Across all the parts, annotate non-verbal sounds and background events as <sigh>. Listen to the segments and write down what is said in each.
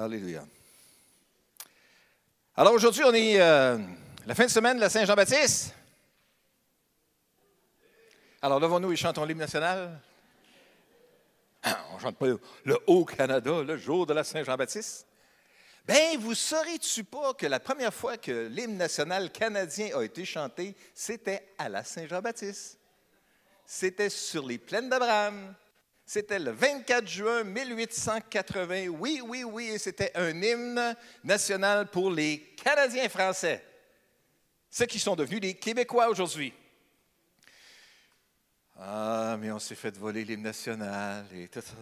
Alléluia. Alors aujourd'hui, on est euh, la fin de semaine de la Saint-Jean-Baptiste. Alors levons-nous et chantons l'hymne national. <coughs> On ne chante pas le Haut-Canada, le jour de la Saint-Jean-Baptiste. Bien, vous saurez-tu pas que la première fois que l'hymne national canadien a été chanté, c'était à la Saint-Jean-Baptiste? C'était sur les plaines d'Abraham. C'était le 24 juin 1880. Oui, oui, oui, c'était un hymne national pour les Canadiens français, ceux qui sont devenus des Québécois aujourd'hui. Ah, mais on s'est fait voler l'hymne national et tout ça.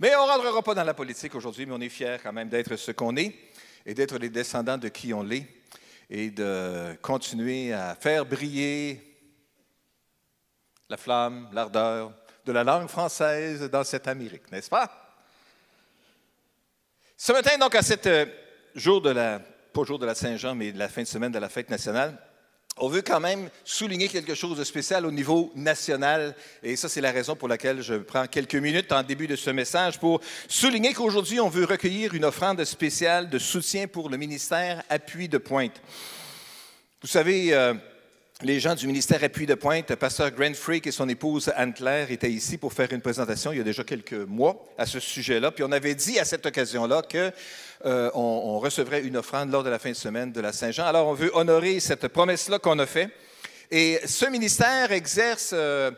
Mais on ne rentrera pas dans la politique aujourd'hui, mais on est fiers quand même d'être ce qu'on est et d'être les descendants de qui on l'est et de continuer à faire briller la flamme, l'ardeur de la langue française dans cette Amérique, n'est-ce pas? Ce matin, donc, à ce euh, jour de la, pas jour de la Saint-Jean, mais de la fin de semaine de la fête nationale, on veut quand même souligner quelque chose de spécial au niveau national. Et ça, c'est la raison pour laquelle je prends quelques minutes en début de ce message pour souligner qu'aujourd'hui, on veut recueillir une offrande spéciale de soutien pour le ministère Appui de Pointe. Vous savez, euh, les gens du ministère Appui de Pointe, pasteur Grant et son épouse Anne-Claire étaient ici pour faire une présentation il y a déjà quelques mois à ce sujet-là. Puis on avait dit à cette occasion-là qu'on euh, on recevrait une offrande lors de la fin de semaine de la Saint-Jean. Alors on veut honorer cette promesse-là qu'on a faite. Et ce ministère exerce, euh,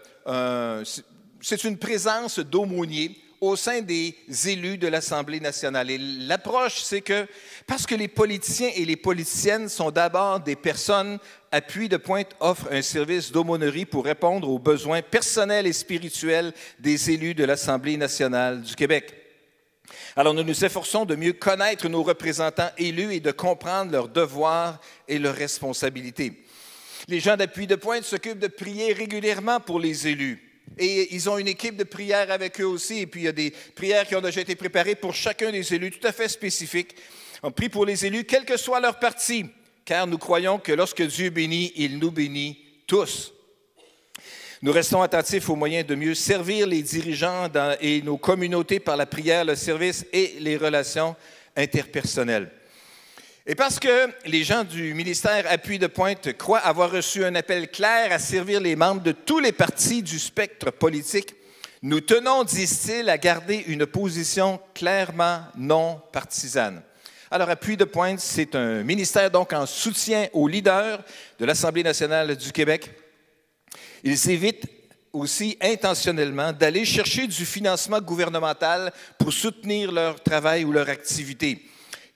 c'est une présence d'aumônier au sein des élus de l'Assemblée nationale. Et l'approche, c'est que parce que les politiciens et les politiciennes sont d'abord des personnes, Appui de Pointe offre un service d'aumônerie pour répondre aux besoins personnels et spirituels des élus de l'Assemblée nationale du Québec. Alors nous nous efforçons de mieux connaître nos représentants élus et de comprendre leurs devoirs et leurs responsabilités. Les gens d'Appui de Pointe s'occupent de prier régulièrement pour les élus. Et ils ont une équipe de prières avec eux aussi. Et puis, il y a des prières qui ont déjà été préparées pour chacun des élus, tout à fait spécifiques. On prie pour les élus, quel que soit leur parti, car nous croyons que lorsque Dieu bénit, il nous bénit tous. Nous restons attentifs aux moyens de mieux servir les dirigeants et nos communautés par la prière, le service et les relations interpersonnelles. Et parce que les gens du ministère Appui de Pointe croient avoir reçu un appel clair à servir les membres de tous les partis du spectre politique, nous tenons, disent-ils, à garder une position clairement non partisane. Alors, Appui de Pointe, c'est un ministère donc en soutien aux leaders de l'Assemblée nationale du Québec. Ils évitent aussi intentionnellement d'aller chercher du financement gouvernemental pour soutenir leur travail ou leur activité.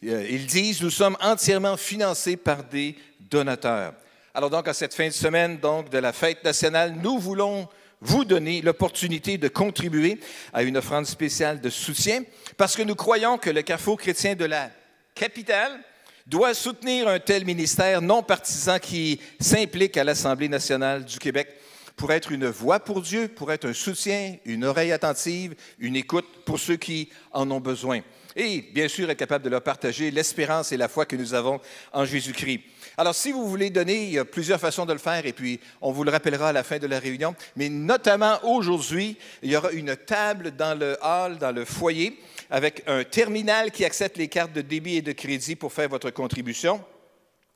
Euh, ils disent, nous sommes entièrement financés par des donateurs. Alors donc, à cette fin de semaine donc, de la fête nationale, nous voulons vous donner l'opportunité de contribuer à une offrande spéciale de soutien parce que nous croyons que le Carrefour chrétien de la capitale doit soutenir un tel ministère non partisan qui s'implique à l'Assemblée nationale du Québec pour être une voix pour Dieu, pour être un soutien, une oreille attentive, une écoute pour ceux qui en ont besoin et bien sûr être capable de leur partager l'espérance et la foi que nous avons en Jésus-Christ. Alors, si vous voulez donner, il y a plusieurs façons de le faire et puis on vous le rappellera à la fin de la réunion. Mais notamment aujourd'hui, il y aura une table dans le hall, dans le foyer, avec un terminal qui accepte les cartes de débit et de crédit pour faire votre contribution.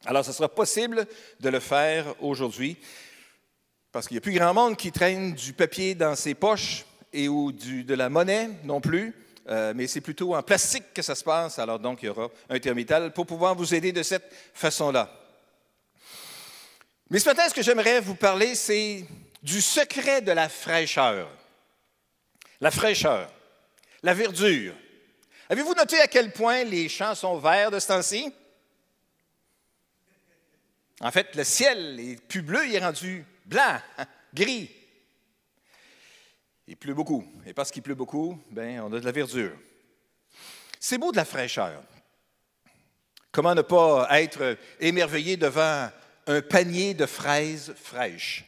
Alors, ce sera possible de le faire aujourd'hui parce qu'il n'y a plus grand monde qui traîne du papier dans ses poches et ou de la monnaie non plus. Euh, mais c'est plutôt en plastique que ça se passe. Alors donc, il y aura un thermital pour pouvoir vous aider de cette façon-là. Mais ce matin, ce que j'aimerais vous parler, c'est du secret de la fraîcheur. La fraîcheur, la verdure. Avez-vous noté à quel point les champs sont verts de ce temps-ci? En fait, le ciel est plus bleu, il est rendu blanc, <laughs> gris. Il pleut beaucoup. Et parce qu'il pleut beaucoup, ben, on a de la verdure. C'est beau de la fraîcheur. Comment ne pas être émerveillé devant un panier de fraises fraîches?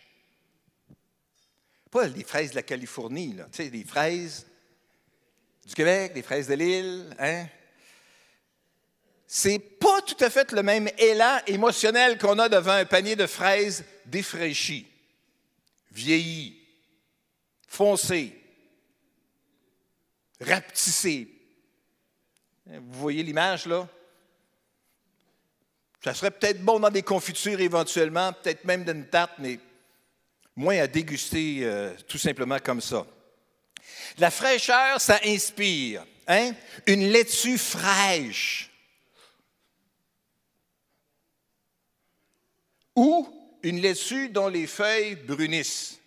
Pas les fraises de la Californie, là. des fraises du Québec, des fraises de l'île, hein? C'est pas tout à fait le même élan émotionnel qu'on a devant un panier de fraises défraîchies, vieillies, foncé, rapetissé. Vous voyez l'image là? Ça serait peut-être bon dans des confitures éventuellement, peut-être même dans une tarte, mais moins à déguster euh, tout simplement comme ça. La fraîcheur, ça inspire. Hein? Une laitue fraîche. Ou une laitue dont les feuilles brunissent.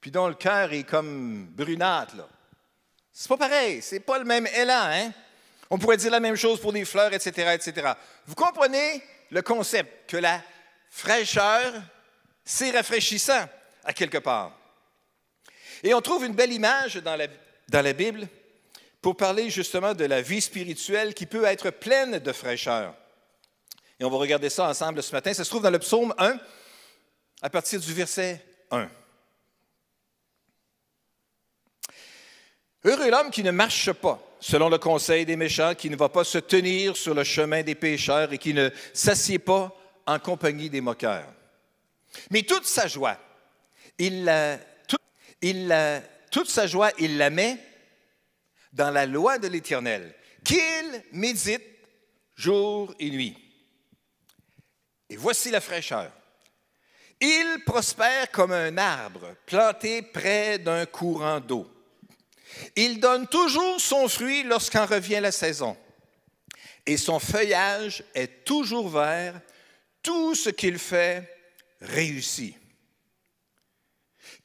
Puis dont le cœur est comme brunâtre. Là. C'est pas pareil, c'est pas le même élan. Hein? On pourrait dire la même chose pour des fleurs, etc., etc. Vous comprenez le concept que la fraîcheur, c'est rafraîchissant à quelque part. Et on trouve une belle image dans la, dans la Bible pour parler justement de la vie spirituelle qui peut être pleine de fraîcheur. Et on va regarder ça ensemble ce matin. Ça se trouve dans le psaume 1, à partir du verset 1. Heureux l'homme qui ne marche pas selon le conseil des méchants, qui ne va pas se tenir sur le chemin des pécheurs et qui ne s'assied pas en compagnie des moqueurs. Mais toute sa joie, il la, il toute sa joie, il la met dans la loi de l'Éternel, qu'il médite jour et nuit. Et voici la fraîcheur. Il prospère comme un arbre planté près d'un courant d'eau il donne toujours son fruit lorsqu'en revient la saison. Et son feuillage est toujours vert. Tout ce qu'il fait réussit.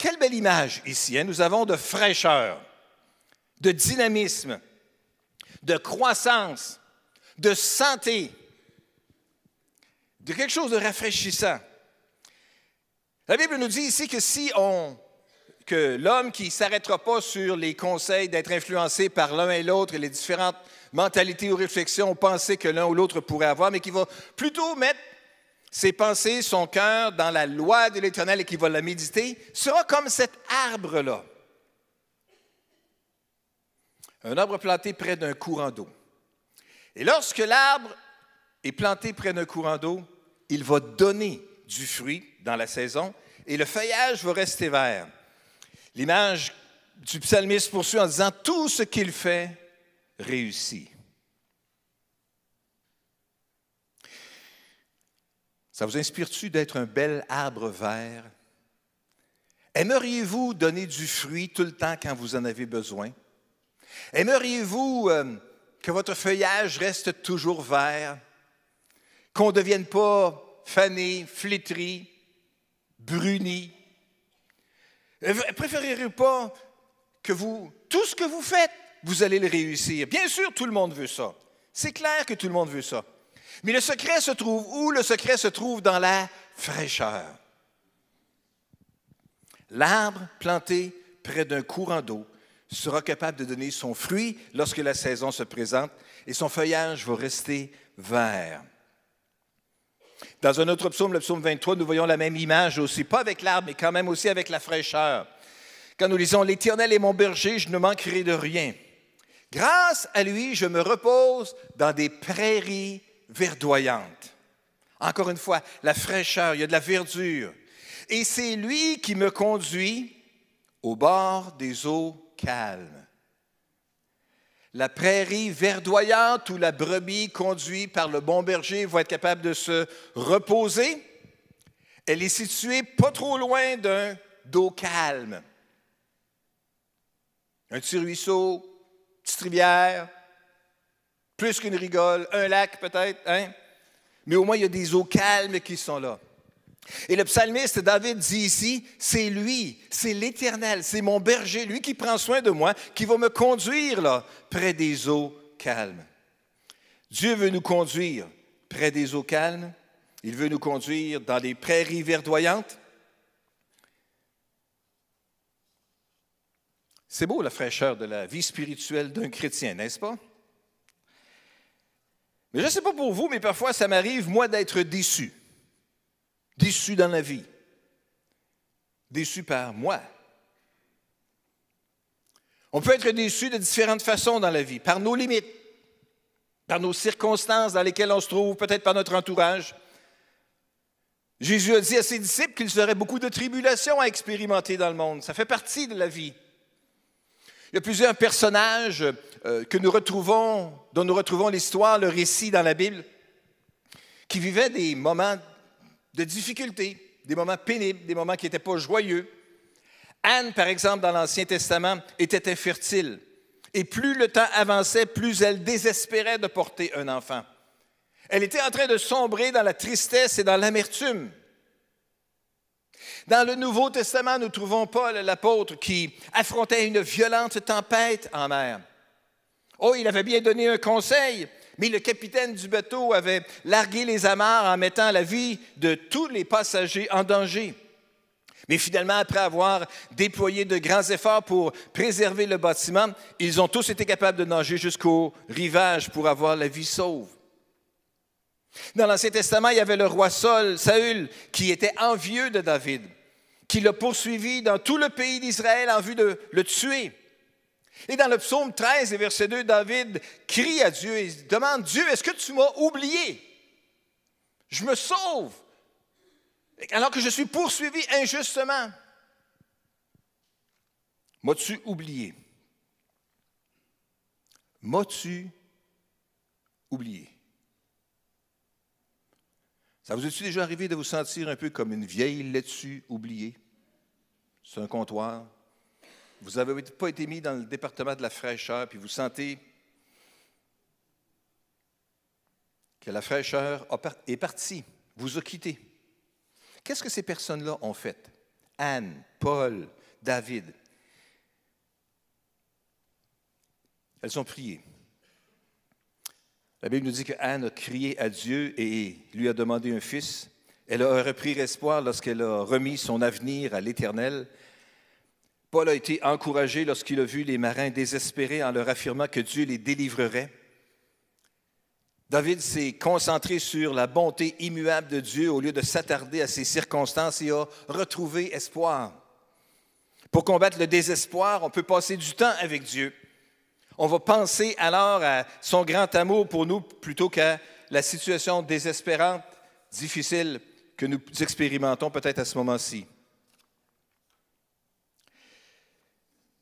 Quelle belle image ici. Hein? Nous avons de fraîcheur, de dynamisme, de croissance, de santé, de quelque chose de rafraîchissant. La Bible nous dit ici que si on que l'homme qui ne s'arrêtera pas sur les conseils d'être influencé par l'un et l'autre et les différentes mentalités ou réflexions ou pensées que l'un ou l'autre pourrait avoir, mais qui va plutôt mettre ses pensées, son cœur dans la loi de l'Éternel et qui va la méditer, sera comme cet arbre-là. Un arbre planté près d'un courant d'eau. Et lorsque l'arbre est planté près d'un courant d'eau, il va donner du fruit dans la saison et le feuillage va rester vert. L'image du psalmiste poursuit en disant Tout ce qu'il fait réussit. Ça vous inspire-tu d'être un bel arbre vert? Aimeriez-vous donner du fruit tout le temps quand vous en avez besoin? Aimeriez-vous euh, que votre feuillage reste toujours vert? Qu'on ne devienne pas fané, flétri, bruni? Euh, préférez-vous pas que vous, tout ce que vous faites, vous allez le réussir? Bien sûr, tout le monde veut ça. C'est clair que tout le monde veut ça. Mais le secret se trouve où? Le secret se trouve dans la fraîcheur. L'arbre planté près d'un courant d'eau sera capable de donner son fruit lorsque la saison se présente et son feuillage va rester vert. Dans un autre psaume, le psaume 23, nous voyons la même image aussi, pas avec l'arbre, mais quand même aussi avec la fraîcheur. Quand nous lisons L'Éternel est mon berger, je ne manquerai de rien. Grâce à lui, je me repose dans des prairies verdoyantes. Encore une fois, la fraîcheur, il y a de la verdure. Et c'est lui qui me conduit au bord des eaux calmes la prairie verdoyante où la brebis conduite par le bon berger va être capable de se reposer. Elle est située pas trop loin d'un d'eau calme. Un petit ruisseau, petite rivière, plus qu'une rigole, un lac peut-être, hein? Mais au moins, il y a des eaux calmes qui sont là. Et le psalmiste David dit ici, c'est lui, c'est l'Éternel, c'est mon berger, lui qui prend soin de moi, qui va me conduire là, près des eaux calmes. Dieu veut nous conduire près des eaux calmes, il veut nous conduire dans des prairies verdoyantes. C'est beau la fraîcheur de la vie spirituelle d'un chrétien, n'est-ce pas? Mais je ne sais pas pour vous, mais parfois ça m'arrive, moi, d'être déçu déçu dans la vie, déçu par moi. On peut être déçu de différentes façons dans la vie, par nos limites, par nos circonstances dans lesquelles on se trouve, peut-être par notre entourage. Jésus a dit à ses disciples qu'il y aurait beaucoup de tribulations à expérimenter dans le monde. Ça fait partie de la vie. Il y a plusieurs personnages euh, que nous retrouvons, dont nous retrouvons l'histoire, le récit dans la Bible, qui vivaient des moments de difficulté, des moments pénibles, des moments qui n'étaient pas joyeux. Anne, par exemple, dans l'Ancien Testament, était infertile. Et plus le temps avançait, plus elle désespérait de porter un enfant. Elle était en train de sombrer dans la tristesse et dans l'amertume. Dans le Nouveau Testament, nous trouvons Paul, l'apôtre, qui affrontait une violente tempête en mer. Oh, il avait bien donné un conseil, mais le capitaine du bateau avait largué les amarres en mettant la vie de tous les passagers en danger. Mais finalement, après avoir déployé de grands efforts pour préserver le bâtiment, ils ont tous été capables de nager jusqu'au rivage pour avoir la vie sauve. Dans l'Ancien Testament, il y avait le roi Saul, Saül, qui était envieux de David, qui l'a poursuivi dans tout le pays d'Israël en vue de le tuer. Et dans le psaume 13 et verset 2, David crie à Dieu et demande, Dieu, est-ce que tu m'as oublié? Je me sauve alors que je suis poursuivi injustement. M'as-tu oublié? M'as-tu oublié? Vous est-il déjà arrivé de vous sentir un peu comme une vieille laitue oubliée C'est un comptoir? Vous n'avez pas été mis dans le département de la fraîcheur, puis vous sentez que la fraîcheur est partie, vous a quitté. Qu'est-ce que ces personnes-là ont fait? Anne, Paul, David. Elles ont prié. La Bible nous dit que Anne a crié à Dieu et lui a demandé un fils. Elle a repris espoir lorsqu'elle a remis son avenir à l'Éternel. Paul a été encouragé lorsqu'il a vu les marins désespérés en leur affirmant que Dieu les délivrerait. David s'est concentré sur la bonté immuable de Dieu au lieu de s'attarder à ses circonstances et a retrouvé espoir. Pour combattre le désespoir, on peut passer du temps avec Dieu. On va penser alors à son grand amour pour nous plutôt qu'à la situation désespérante, difficile que nous expérimentons peut-être à ce moment-ci.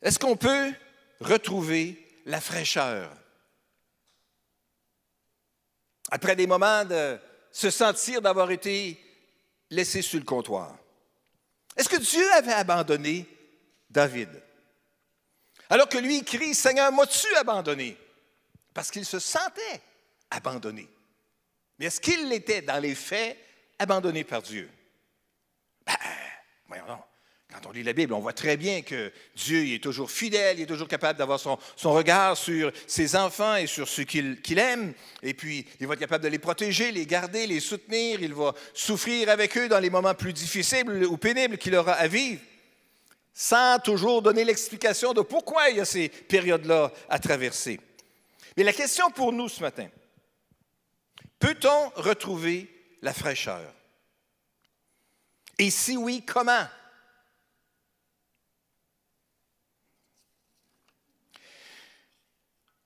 Est-ce qu'on peut retrouver la fraîcheur? Après des moments de se sentir d'avoir été laissé sur le comptoir. Est-ce que Dieu avait abandonné David? Alors que lui crie, Seigneur, m'as-tu abandonné? Parce qu'il se sentait abandonné. Mais est-ce qu'il l'était dans les faits abandonné par Dieu? Ben, voyons donc. Quand on lit la Bible, on voit très bien que Dieu est toujours fidèle, il est toujours capable d'avoir son, regard sur ses enfants et sur ceux qu'il aime. Et puis, il va être capable de les protéger, les garder, les soutenir. Il va souffrir avec eux dans les moments plus difficiles ou pénibles qu'il aura à vivre sans toujours donner l'explication de pourquoi il y a ces périodes-là à traverser. Mais la question pour nous ce matin, peut-on retrouver la fraîcheur? Et si oui, comment?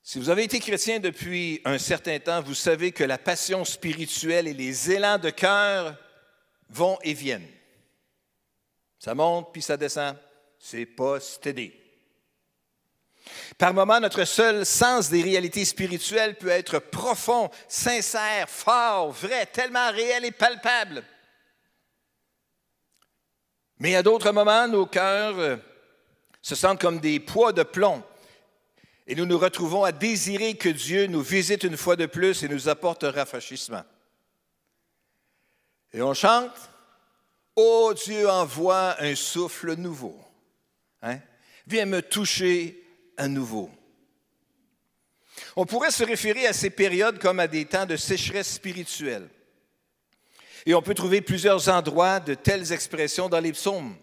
Si vous avez été chrétien depuis un certain temps, vous savez que la passion spirituelle et les élans de cœur vont et viennent. Ça monte puis ça descend c'est pas stédé. Par moments, notre seul sens des réalités spirituelles peut être profond, sincère, fort, vrai, tellement réel et palpable. Mais à d'autres moments, nos cœurs euh, se sentent comme des poids de plomb et nous nous retrouvons à désirer que Dieu nous visite une fois de plus et nous apporte un rafraîchissement. Et on chante, Oh Dieu envoie un souffle nouveau. Hein? Viens me toucher à nouveau. On pourrait se référer à ces périodes comme à des temps de sécheresse spirituelle. Et on peut trouver plusieurs endroits de telles expressions dans les psaumes.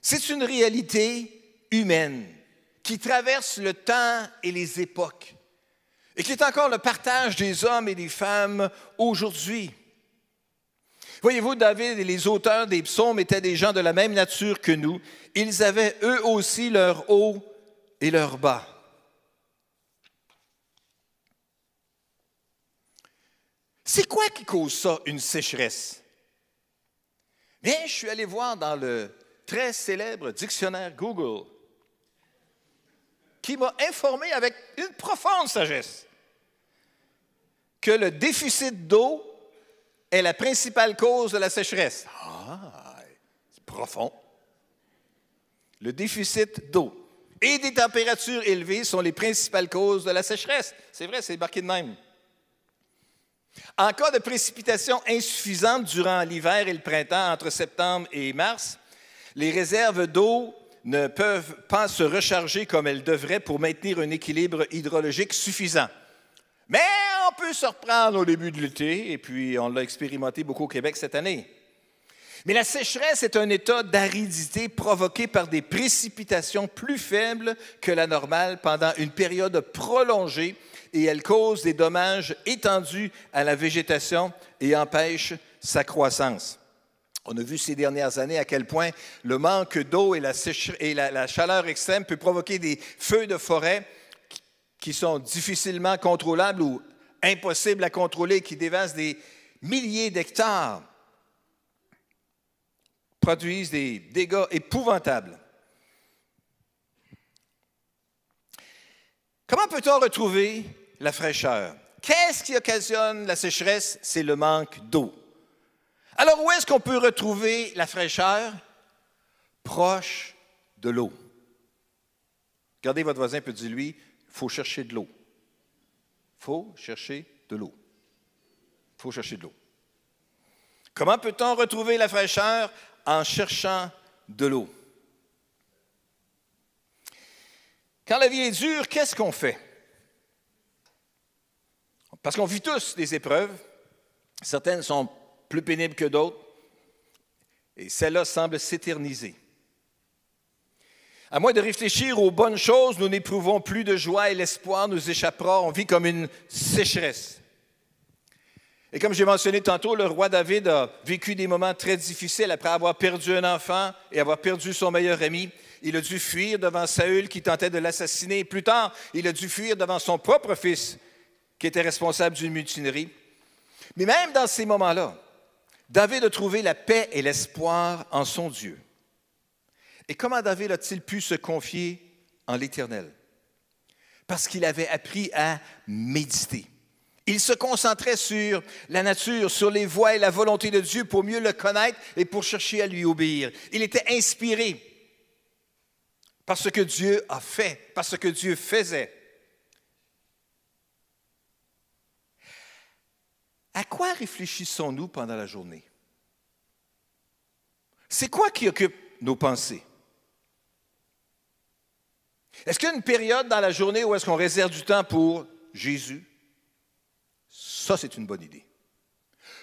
C'est une réalité humaine qui traverse le temps et les époques et qui est encore le partage des hommes et des femmes aujourd'hui. Voyez-vous, David et les auteurs des psaumes étaient des gens de la même nature que nous. Ils avaient eux aussi leur haut et leur bas. C'est quoi qui cause ça, une sécheresse? Bien, je suis allé voir dans le très célèbre dictionnaire Google. qui m'a informé avec une profonde sagesse que le déficit d'eau est la principale cause de la sécheresse. Ah, c'est profond. Le déficit d'eau et des températures élevées sont les principales causes de la sécheresse. C'est vrai, c'est marqué de même. En cas de précipitations insuffisantes durant l'hiver et le printemps, entre septembre et mars, les réserves d'eau ne peuvent pas se recharger comme elles devraient pour maintenir un équilibre hydrologique suffisant. Mais on peut se reprendre au début de l'été, et puis on l'a expérimenté beaucoup au Québec cette année. Mais la sécheresse est un état d'aridité provoqué par des précipitations plus faibles que la normale pendant une période prolongée et elle cause des dommages étendus à la végétation et empêche sa croissance. On a vu ces dernières années à quel point le manque d'eau et, la, chaleur extrême peut provoquer des feux de forêt qui sont difficilement contrôlables ou impossibles à contrôler, qui dévastent des milliers d'hectares produisent des dégâts épouvantables. Comment peut-on retrouver la fraîcheur? Qu'est-ce qui occasionne la sécheresse? C'est le manque d'eau. Alors où est-ce qu'on peut retrouver la fraîcheur? Proche de l'eau. Regardez votre voisin peut dire lui, il faut chercher de l'eau. Il faut chercher de l'eau. Il faut chercher de l'eau. Comment peut-on retrouver la fraîcheur? En cherchant de l'eau. Quand la vie est dure, qu'est-ce qu'on fait? Parce qu'on vit tous des épreuves. Certaines sont plus pénibles que d'autres. Et celle-là semble s'éterniser. À moins de réfléchir aux bonnes choses, nous n'éprouvons plus de joie et l'espoir nous échappera. On vit comme une sécheresse. Et comme j'ai mentionné tantôt, le roi David a vécu des moments très difficiles après avoir perdu un enfant et avoir perdu son meilleur ami. Il a dû fuir devant Saül qui tentait de l'assassiner. Plus tard, il a dû fuir devant son propre fils qui était responsable d'une mutinerie. Mais même dans ces moments-là, David a trouvé la paix et l'espoir en son Dieu. Et comment David a-t-il pu se confier en l'Éternel? Parce qu'il avait appris à méditer. Il se concentrait sur la nature, sur les voies et la volonté de Dieu pour mieux le connaître et pour chercher à lui obéir. Il était inspiré par ce que Dieu a fait, par ce que Dieu faisait. À quoi réfléchissons-nous pendant la journée? C'est quoi qui occupe nos pensées? Est-ce qu'il y a une période dans la journée où est-ce qu'on réserve du temps pour Jésus, ça, c'est une bonne idée.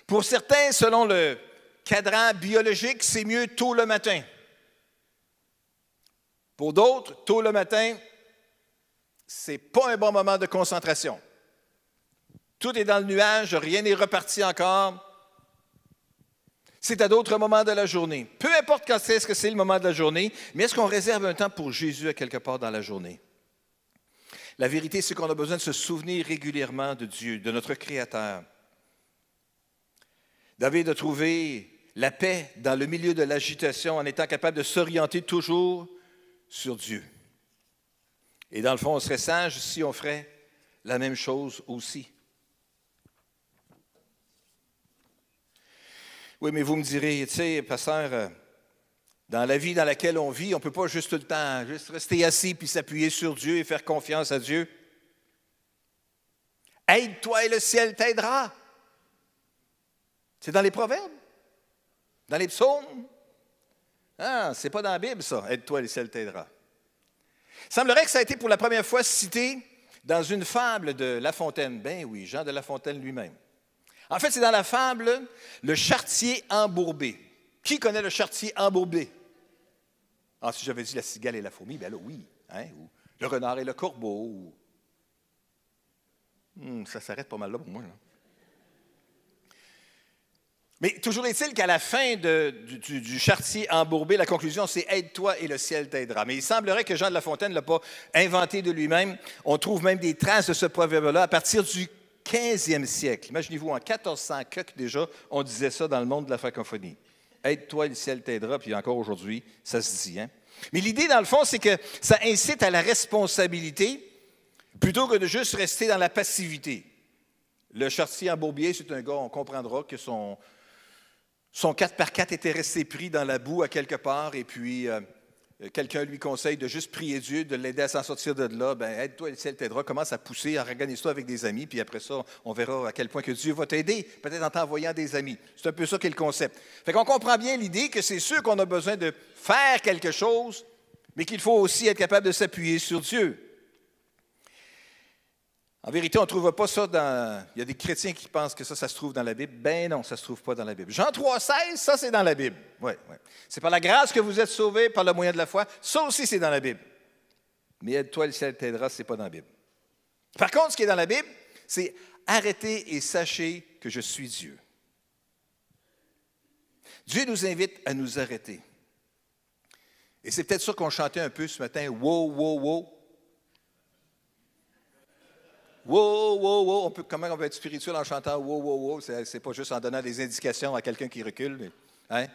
Pour certains, selon le cadran biologique, c'est mieux tôt le matin. Pour d'autres, tôt le matin, ce n'est pas un bon moment de concentration. Tout est dans le nuage, rien n'est reparti encore. C'est à d'autres moments de la journée. Peu importe quand c'est ce que c'est le moment de la journée, mais est-ce qu'on réserve un temps pour Jésus à quelque part dans la journée? La vérité, c'est qu'on a besoin de se souvenir régulièrement de Dieu, de notre Créateur. David a trouvé la paix dans le milieu de l'agitation en étant capable de s'orienter toujours sur Dieu. Et dans le fond, on serait sage si on ferait la même chose aussi. Oui, mais vous me direz, tu sais, pasteur, euh, dans la vie dans laquelle on vit, on ne peut pas juste tout le temps juste rester assis puis s'appuyer sur Dieu et faire confiance à Dieu. Aide-toi et le ciel t'aidera. C'est dans les proverbes, dans les psaumes? Ah, c'est pas dans la Bible, ça. Aide-toi et le ciel t'aidera. Il semblerait que ça a été pour la première fois cité dans une fable de La Fontaine. Ben oui, Jean de La Fontaine lui-même. En fait, c'est dans la fable Le chartier embourbé. Qui connaît le chartier embourbé? Ah, si j'avais dit la cigale et la fourmi, bien là, oui. Hein, ou le renard et le corbeau. Hmm, ça s'arrête pas mal là pour moi. Mais toujours est-il qu'à la fin du, du, chartier embourbé, la conclusion, c'est Aide-toi et le ciel t'aidera. Mais il semblerait que Jean de La Fontaine ne l'a pas inventé de lui-même. On trouve même des traces de ce proverbe-là à partir du 15e siècle. Imaginez-vous, en 1400 déjà, on disait ça dans le monde de la francophonie. Aide-toi, le ciel t'aidera, puis encore aujourd'hui, ça se dit. Hein? Mais l'idée, dans le fond, c'est que ça incite à la responsabilité plutôt que de juste rester dans la passivité. Le chartier en Bourbier, c'est un gars, on comprendra que son, son 4x4 était resté pris dans la boue à quelque part, et puis euh, quelqu'un lui conseille de juste prier Dieu, de l'aider à s'en sortir de là. Ben, aide-toi, le ciel t'aidera, commence à pousser, organise-toi avec des amis, puis après ça, on verra à quel point que Dieu va t'aider, peut-être en t'envoyant des amis. C'est un peu ça qui est le concept. Fait qu'on comprend bien l'idée que c'est sûr qu'on a besoin de faire quelque chose, mais qu'il faut aussi être capable de s'appuyer sur Dieu. En vérité, on ne trouve pas ça dans. Il y a des chrétiens qui pensent que ça, ça se trouve dans la Bible. Ben non, ça ne se trouve pas dans la Bible. Jean 3,16, ça, c'est dans la Bible. Oui, oui. C'est par la grâce que vous êtes sauvés par le moyen de la foi. Ça aussi, c'est dans la Bible. Mais aide-toi, le ciel t'aidera, ce n'est pas dans la Bible. Par contre, ce qui est dans la Bible, c'est arrêtez et sachez que je suis Dieu. Dieu nous invite à nous arrêter. Et c'est peut-être ça qu'on chantait un peu ce matin. Wow, wow, wow. Wow, wow, wow. Comment on peut être spirituel en chantant wow, wow, wow? C'est pas juste en donnant des indications à quelqu'un qui recule. Hein?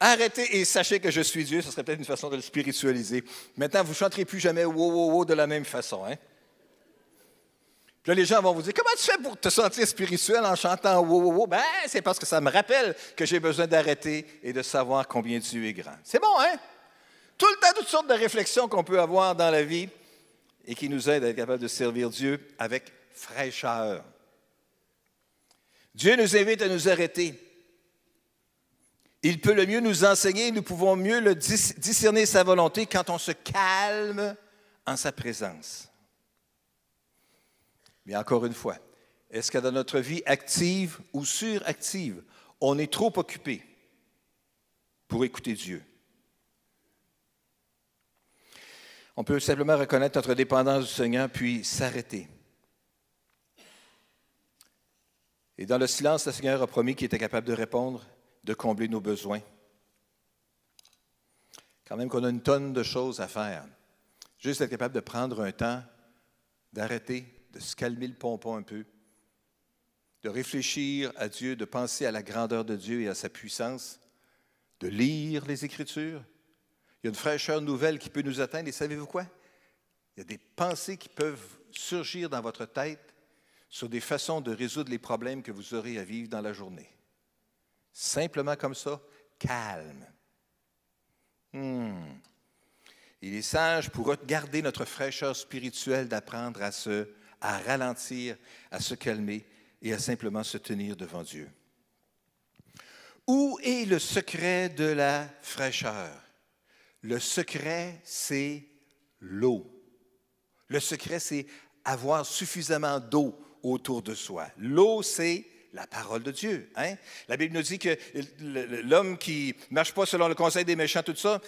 Arrêtez et sachez que je suis Dieu, ce serait peut-être une façon de le spiritualiser. Maintenant, vous ne chanterez plus jamais wow, wow, wow de la même façon. Hein? Puis là, les gens vont vous dire Comment tu fais pour te sentir spirituel en chantant wow, wow, wow? Ben, c'est parce que ça me rappelle que j'ai besoin d'arrêter et de savoir combien Dieu est grand. C'est bon, hein? Tout le temps, toutes sortes de réflexions qu'on peut avoir dans la vie et qui nous aide à être capable de servir Dieu avec fraîcheur. Dieu nous invite à nous arrêter. Il peut le mieux nous enseigner, nous pouvons mieux discerner sa volonté quand on se calme en sa présence. Mais encore une fois, est-ce que dans notre vie active ou suractive, on est trop occupé pour écouter Dieu? On peut simplement reconnaître notre dépendance du Seigneur, puis s'arrêter. Et dans le silence, le Seigneur a promis qu'il était capable de répondre, de combler nos besoins. Quand même qu'on a une tonne de choses à faire. Juste être capable de prendre un temps, d'arrêter, de se calmer le pompon un peu, de réfléchir à Dieu, de penser à la grandeur de Dieu et à sa puissance, de lire les Écritures, il y a une fraîcheur nouvelle qui peut nous atteindre. Et savez-vous quoi? Il y a des pensées qui peuvent surgir dans votre tête sur des façons de résoudre les problèmes que vous aurez à vivre dans la journée. Simplement comme ça, calme. Hmm. Il est sage pour garder notre fraîcheur spirituelle d'apprendre à se, à ralentir, à se calmer et à simplement se tenir devant Dieu. Où est le secret de la fraîcheur? Le secret, c'est l'eau. Le secret, c'est avoir suffisamment d'eau autour de soi. L'eau, c'est la parole de Dieu. Hein? La Bible nous dit que l'homme qui ne marche pas selon le conseil des méchants, tout ça,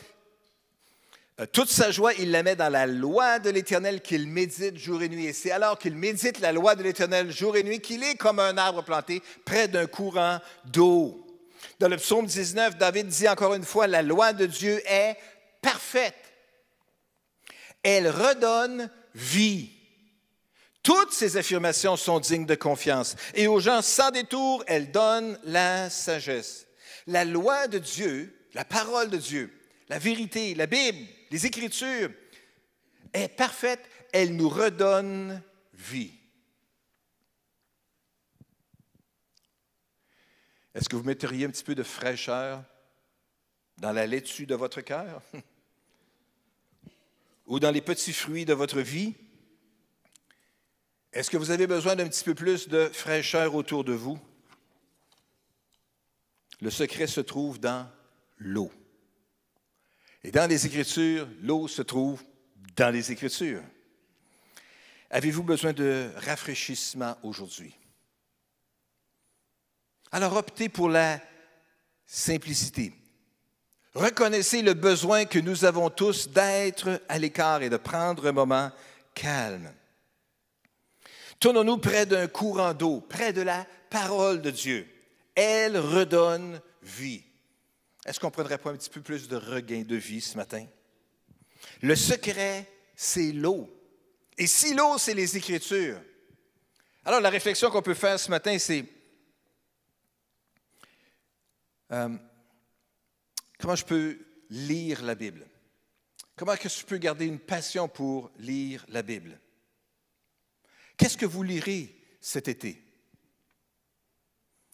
euh, toute sa joie, il la met dans la loi de l'Éternel qu'il médite jour et nuit. Et c'est alors qu'il médite la loi de l'Éternel jour et nuit qu'il est comme un arbre planté près d'un courant d'eau. Dans le psaume 19, David dit encore une fois, la loi de Dieu est parfaite. Elle redonne vie. Toutes ces affirmations sont dignes de confiance. Et aux gens sans détour, elle donne la sagesse. La loi de Dieu, la parole de Dieu, la vérité, la Bible, les Écritures, est parfaite. Elle nous redonne vie. Est-ce que vous metteriez un petit peu de fraîcheur dans la laitue de votre cœur? <laughs> ou dans les petits fruits de votre vie? Est-ce que vous avez besoin d'un petit peu plus de fraîcheur autour de vous? Le secret se trouve dans l'eau. Et dans les Écritures, l'eau se trouve dans les Écritures. Avez-vous besoin de rafraîchissement aujourd'hui? Alors optez pour la simplicité. Reconnaissez le besoin que nous avons tous d'être à l'écart et de prendre un moment calme. Tournons-nous près d'un courant d'eau, près de la parole de Dieu. Elle redonne vie. Est-ce qu'on ne prendrait pas un petit peu plus de regain de vie ce matin? Le secret, c'est l'eau. Et si l'eau, c'est les Écritures? Alors, la réflexion qu'on peut faire ce matin, c'est euh, Comment je peux lire la Bible? Comment que tu peux garder une passion pour lire la Bible? Qu'est-ce que vous lirez cet été?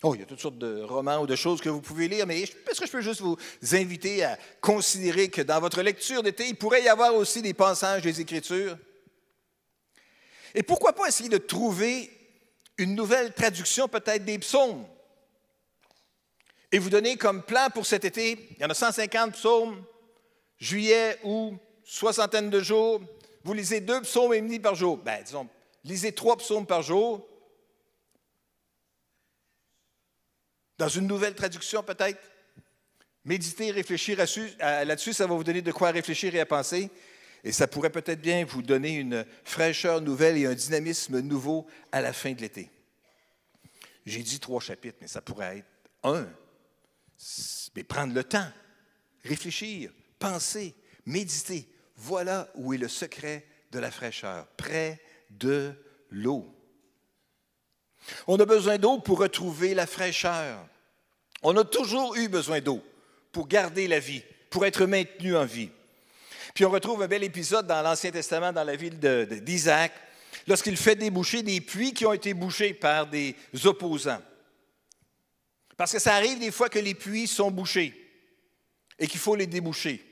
Oh, il y a toutes sortes de romans ou de choses que vous pouvez lire, mais est-ce que je peux juste vous inviter à considérer que dans votre lecture d'été, il pourrait y avoir aussi des passages des Écritures? Et pourquoi pas essayer de trouver une nouvelle traduction peut-être des psaumes? Et vous donner comme plan pour cet été, il y en a 150 psaumes, juillet ou soixantaine de jours. Vous lisez deux psaumes et demi par jour. Ben, disons, lisez trois psaumes par jour. Dans une nouvelle traduction peut-être? Méditez, réfléchir là-dessus, ça va vous donner de quoi réfléchir et à penser. Et ça pourrait peut-être bien vous donner une fraîcheur nouvelle et un dynamisme nouveau à la fin de l'été. J'ai dit trois chapitres, mais ça pourrait être un. Mais prendre le temps, réfléchir, penser, méditer. Voilà où est le secret de la fraîcheur, près de l'eau. On a besoin d'eau pour retrouver la fraîcheur. On a toujours eu besoin d'eau pour garder la vie, pour être maintenu en vie. Puis on retrouve un bel épisode dans l'Ancien Testament, dans la ville d'Isaac, lorsqu'il fait déboucher des puits qui ont été bouchés par des opposants. Parce que ça arrive des fois que les puits sont bouchés et qu'il faut les déboucher.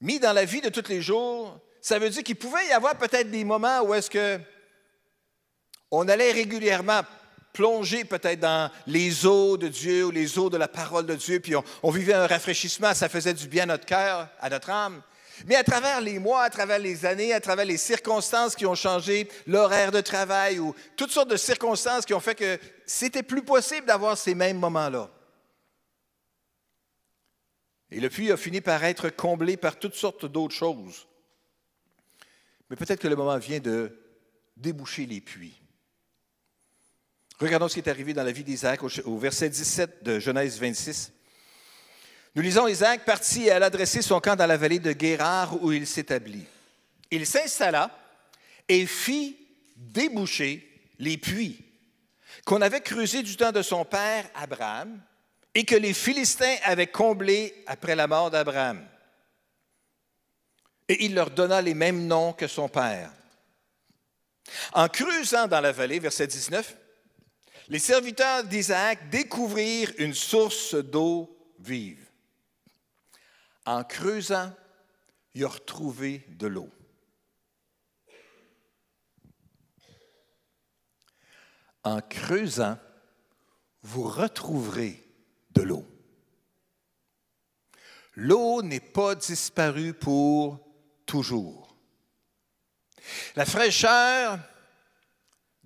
Mis dans la vie de tous les jours, ça veut dire qu'il pouvait y avoir peut-être des moments où est-ce que on allait régulièrement plonger peut-être dans les eaux de Dieu ou les eaux de la parole de Dieu, puis on, vivait un rafraîchissement, ça faisait du bien à notre cœur, à notre âme. Mais à travers les mois, à travers les années, à travers les circonstances qui ont changé, l'horaire de travail ou toutes sortes de circonstances qui ont fait que c'était plus possible d'avoir ces mêmes moments-là. Et le puits a fini par être comblé par toutes sortes d'autres choses. Mais peut-être que le moment vient de déboucher les puits. Regardons ce qui est arrivé dans la vie d'Isaac au verset 17 de Genèse 26. Nous lisons Isaac partit et alla adresser son camp dans la vallée de Guérard où il s'établit. Il s'installa et fit déboucher les puits qu'on avait creusés du temps de son père Abraham et que les Philistins avaient comblés après la mort d'Abraham. Et il leur donna les mêmes noms que son père. En creusant dans la vallée, verset 19, les serviteurs d'Isaac découvrirent une source d'eau vive. En creusant, ils ont retrouvé de l'eau. En creusant, vous retrouverez de l'eau. L'eau n'est pas disparue pour toujours. La fraîcheur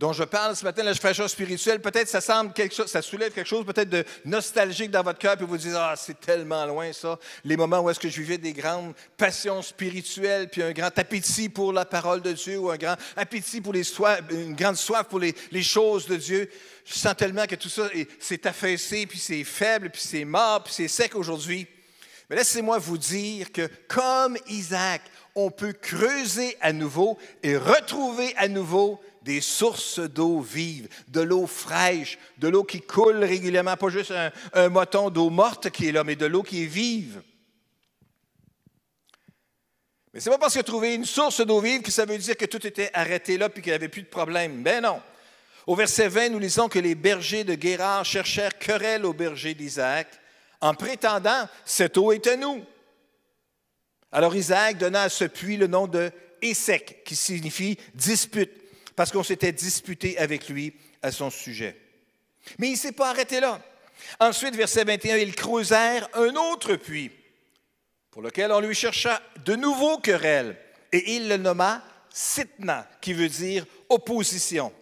dont je parle ce matin, la fraîcheur spirituelle, peut-être ça semble quelque chose, ça soulève quelque chose peut-être de nostalgique dans votre cœur, puis vous dites, ah, c'est tellement loin ça, les moments où est-ce que je vivais des grandes passions spirituelles, puis un grand appétit pour la parole de Dieu, ou un grand appétit pour les soifs, une grande soif pour les, les choses de Dieu. Je sens tellement que tout ça s'est affaissé, puis c'est faible, puis c'est mort, puis c'est sec aujourd'hui. Mais laissez-moi vous dire que comme Isaac, on peut creuser à nouveau et retrouver à nouveau des sources d'eau vive, de l'eau fraîche, de l'eau qui coule régulièrement, pas juste un, un moton d'eau morte qui est là, mais de l'eau qui est vive. Mais ce n'est pas parce que trouvé une source d'eau vive que ça veut dire que tout était arrêté là et qu'il n'y avait plus de problème. Ben non. Au verset 20, nous lisons que les bergers de Guérard cherchèrent querelle aux bergers d'Isaac en prétendant Cette eau est à nous. Alors Isaac donna à ce puits le nom de Essek, qui signifie dispute parce qu'on s'était disputé avec lui à son sujet. Mais il ne s'est pas arrêté là. Ensuite, verset 21, ils creusèrent un autre puits, pour lequel on lui chercha de nouveaux querelles, et il le nomma Sitna, qui veut dire opposition.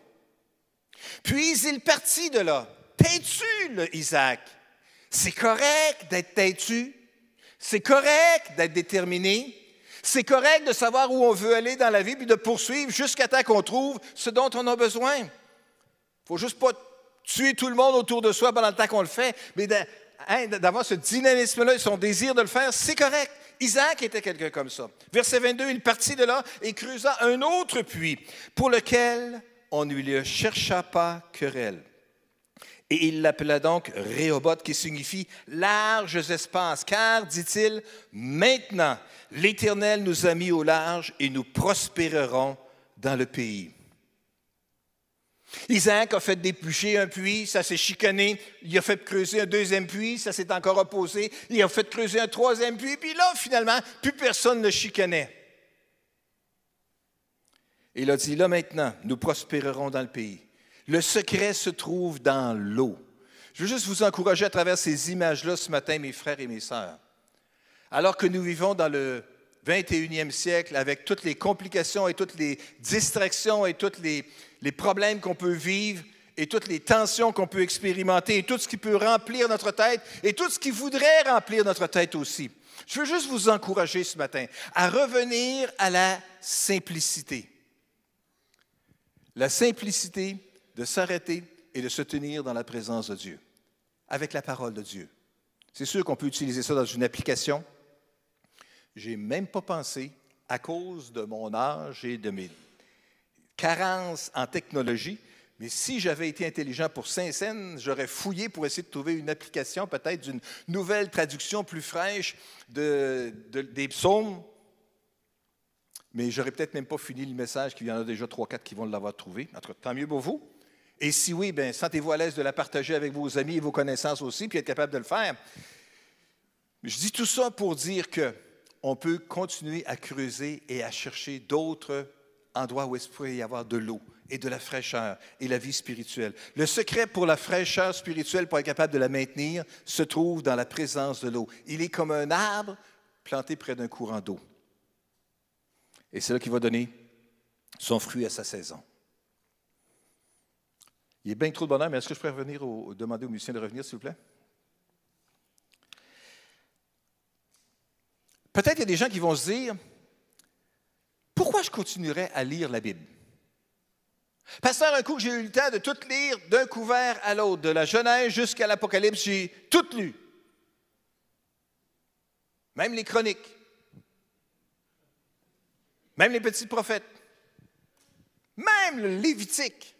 Puis il partit de là, têtu, Isaac? C'est correct d'être têtu, c'est correct d'être déterminé, c'est correct de savoir où on veut aller dans la vie, puis de poursuivre jusqu'à temps qu'on trouve ce dont on a besoin. Il ne faut juste pas tuer tout le monde autour de soi pendant le temps qu'on le fait, mais hein, d'avoir ce dynamisme-là et son désir de le faire, c'est correct. Isaac était quelqu'un comme ça. Verset 22, il partit de là et creusa un autre puits pour lequel on ne lui chercha pas querelle. Et il l'appela donc Réhoboth, qui signifie larges espaces, car, dit-il, maintenant l'Éternel nous a mis au large et nous prospérerons dans le pays. Isaac a fait déplucher un puits, ça s'est chicané. Il a fait creuser un deuxième puits, ça s'est encore opposé. Il a fait creuser un troisième puits, puis là, finalement, plus personne ne chicanait. Il a dit, là maintenant, nous prospérerons dans le pays. Le secret se trouve dans l'eau. Je veux juste vous encourager à travers ces images-là ce matin, mes frères et mes sœurs. Alors que nous vivons dans le 21e siècle avec toutes les complications et toutes les distractions et tous les, les problèmes qu'on peut vivre et toutes les tensions qu'on peut expérimenter et tout ce qui peut remplir notre tête et tout ce qui voudrait remplir notre tête aussi. Je veux juste vous encourager ce matin à revenir à la simplicité. La simplicité de s'arrêter et de se tenir dans la présence de Dieu, avec la parole de Dieu. C'est sûr qu'on peut utiliser ça dans une application. J'ai même pas pensé, à cause de mon âge et de mes carences en technologie, mais si j'avais été intelligent pour Saint-Saëns, j'aurais fouillé pour essayer de trouver une application peut-être d'une nouvelle traduction plus fraîche de, des psaumes. Mais j'aurais peut-être même pas fini le message, qu'il y en a déjà trois, quatre qui vont l'avoir trouvé. En tout cas, tant mieux pour vous. Et si oui, bien, sentez-vous à l'aise de la partager avec vos amis et vos connaissances aussi, puis être capable de le faire. Je dis tout ça pour dire que on peut continuer à creuser et à chercher d'autres endroits où il pourrait y avoir de l'eau et de la fraîcheur et la vie spirituelle. Le secret pour la fraîcheur spirituelle, pour être capable de la maintenir, se trouve dans la présence de l'eau. Il est comme un arbre planté près d'un courant d'eau. Et c'est là qu'il va donner son fruit à sa saison. Il est bien trop de bonheur, mais est-ce que je pourrais revenir au, demander aux musiciens de revenir, s'il vous plaît? Peut-être qu'il y a des gens qui vont se dire, pourquoi je continuerais à lire la Bible? Pasteur, un coup j'ai eu le temps de tout lire d'un couvert à l'autre, de la Genèse jusqu'à l'Apocalypse, j'ai tout lu. Même les chroniques. Même les petits prophètes. Même le Lévitique.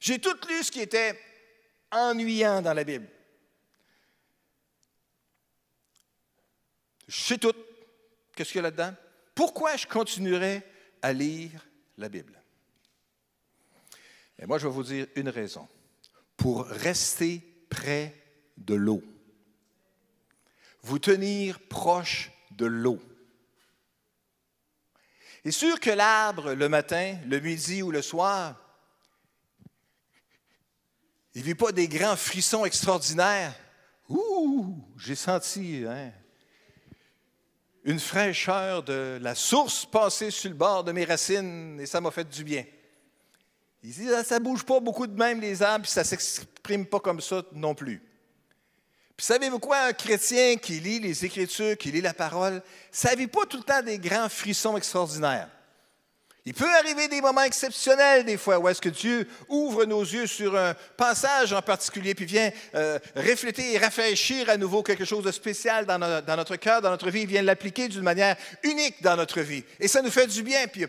J'ai tout lu ce qui était ennuyant dans la Bible. Je sais tout. Qu'est-ce qu'il y a là-dedans? Pourquoi je continuerai à lire la Bible? Et moi, je vais vous dire une raison. Pour rester près de l'eau. Vous tenir proche de l'eau. C'est sûr que l'arbre, le matin, le midi ou le soir, il ne vit pas des grands frissons extraordinaires. Ouh, j'ai senti hein, une fraîcheur de la source passer sur le bord de mes racines et ça m'a fait du bien. Il dit, ah, ça ne bouge pas beaucoup de même les arbres, puis ça ne s'exprime pas comme ça non plus. Puis savez-vous quoi, un chrétien qui lit les Écritures, qui lit la parole, ça ne vit pas tout le temps des grands frissons extraordinaires. Il peut arriver des moments exceptionnels des fois où est-ce que Dieu ouvre nos yeux sur un passage en particulier, puis vient euh, refléter et rafraîchir à nouveau quelque chose de spécial dans, notre cœur, dans notre vie, il vient l'appliquer d'une manière unique dans notre vie. Et ça nous fait du bien, puis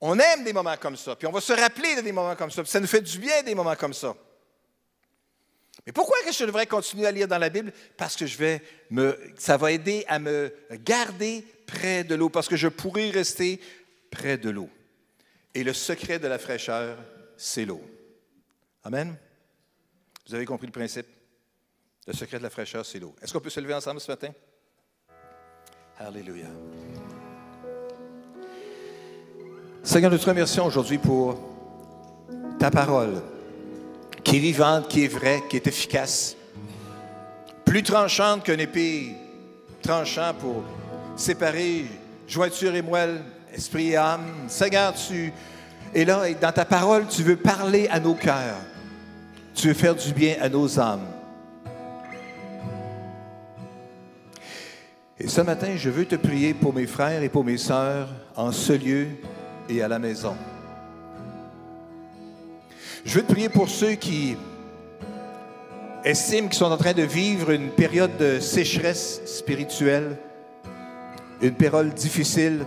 on aime des moments comme ça, puis on va se rappeler de des moments comme ça, puis ça nous fait du bien des moments comme ça. Mais pourquoi que je devrais continuer à lire dans la Bible? Parce que je vais me, ça va aider à me garder près de l'eau, parce que je pourrai rester près de l'eau. Et le secret de la fraîcheur, c'est l'eau. Amen? Vous avez compris le principe? Le secret de la fraîcheur, c'est l'eau. Est-ce qu'on peut se lever ensemble ce matin? Alléluia. Seigneur, nous te remercions aujourd'hui pour ta parole, qui est vivante, qui est vraie, qui est efficace, plus tranchante qu'une épée tranchant pour séparer jointure et moelle, esprit et âme. Seigneur, tu es là et dans ta parole, tu veux parler à nos cœurs. Tu veux faire du bien à nos âmes. Et ce matin, je veux te prier pour mes frères et pour mes sœurs en ce lieu et à la maison. Je veux te prier pour ceux qui estiment qu'ils sont en train de vivre une période de sécheresse spirituelle, une période difficile,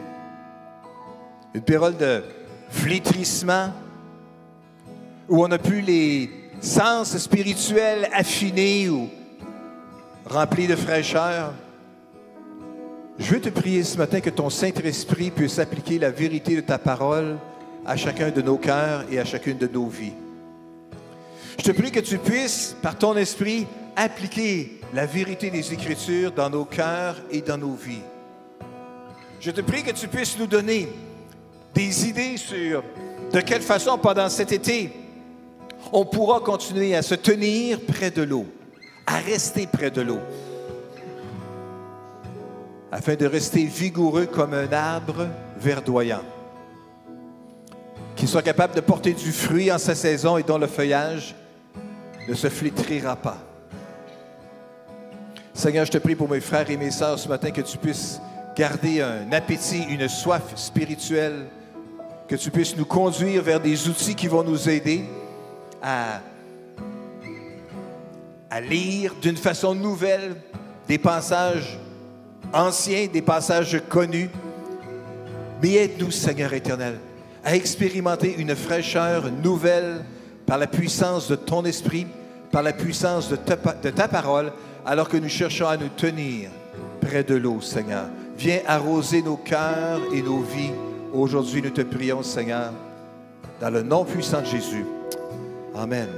une période de flétrissement où on n'a plus les sens spirituel affiné ou rempli de fraîcheur, je veux te prier ce matin que ton Saint-Esprit puisse appliquer la vérité de ta parole à chacun de nos cœurs et à chacune de nos vies. Je te prie que tu puisses, par ton esprit, appliquer la vérité des Écritures dans nos cœurs et dans nos vies. Je te prie que tu puisses nous donner des idées sur de quelle façon, pendant cet été, on pourra continuer à se tenir près de l'eau, à rester près de l'eau, afin de rester vigoureux comme un arbre verdoyant, qui soit capable de porter du fruit en sa saison et dont le feuillage ne se flétrira pas. Seigneur, je te prie pour mes frères et mes sœurs ce matin que tu puisses garder un appétit, une soif spirituelle, que tu puisses nous conduire vers des outils qui vont nous aider à, lire d'une façon nouvelle des passages anciens, des passages connus. Mais aide-nous, Seigneur éternel, à expérimenter une fraîcheur nouvelle par la puissance de ton esprit, par la puissance de ta parole, alors que nous cherchons à nous tenir près de l'eau, Seigneur. Viens arroser nos cœurs et nos vies. Aujourd'hui, nous te prions, Seigneur, dans le nom puissant de Jésus. Amen.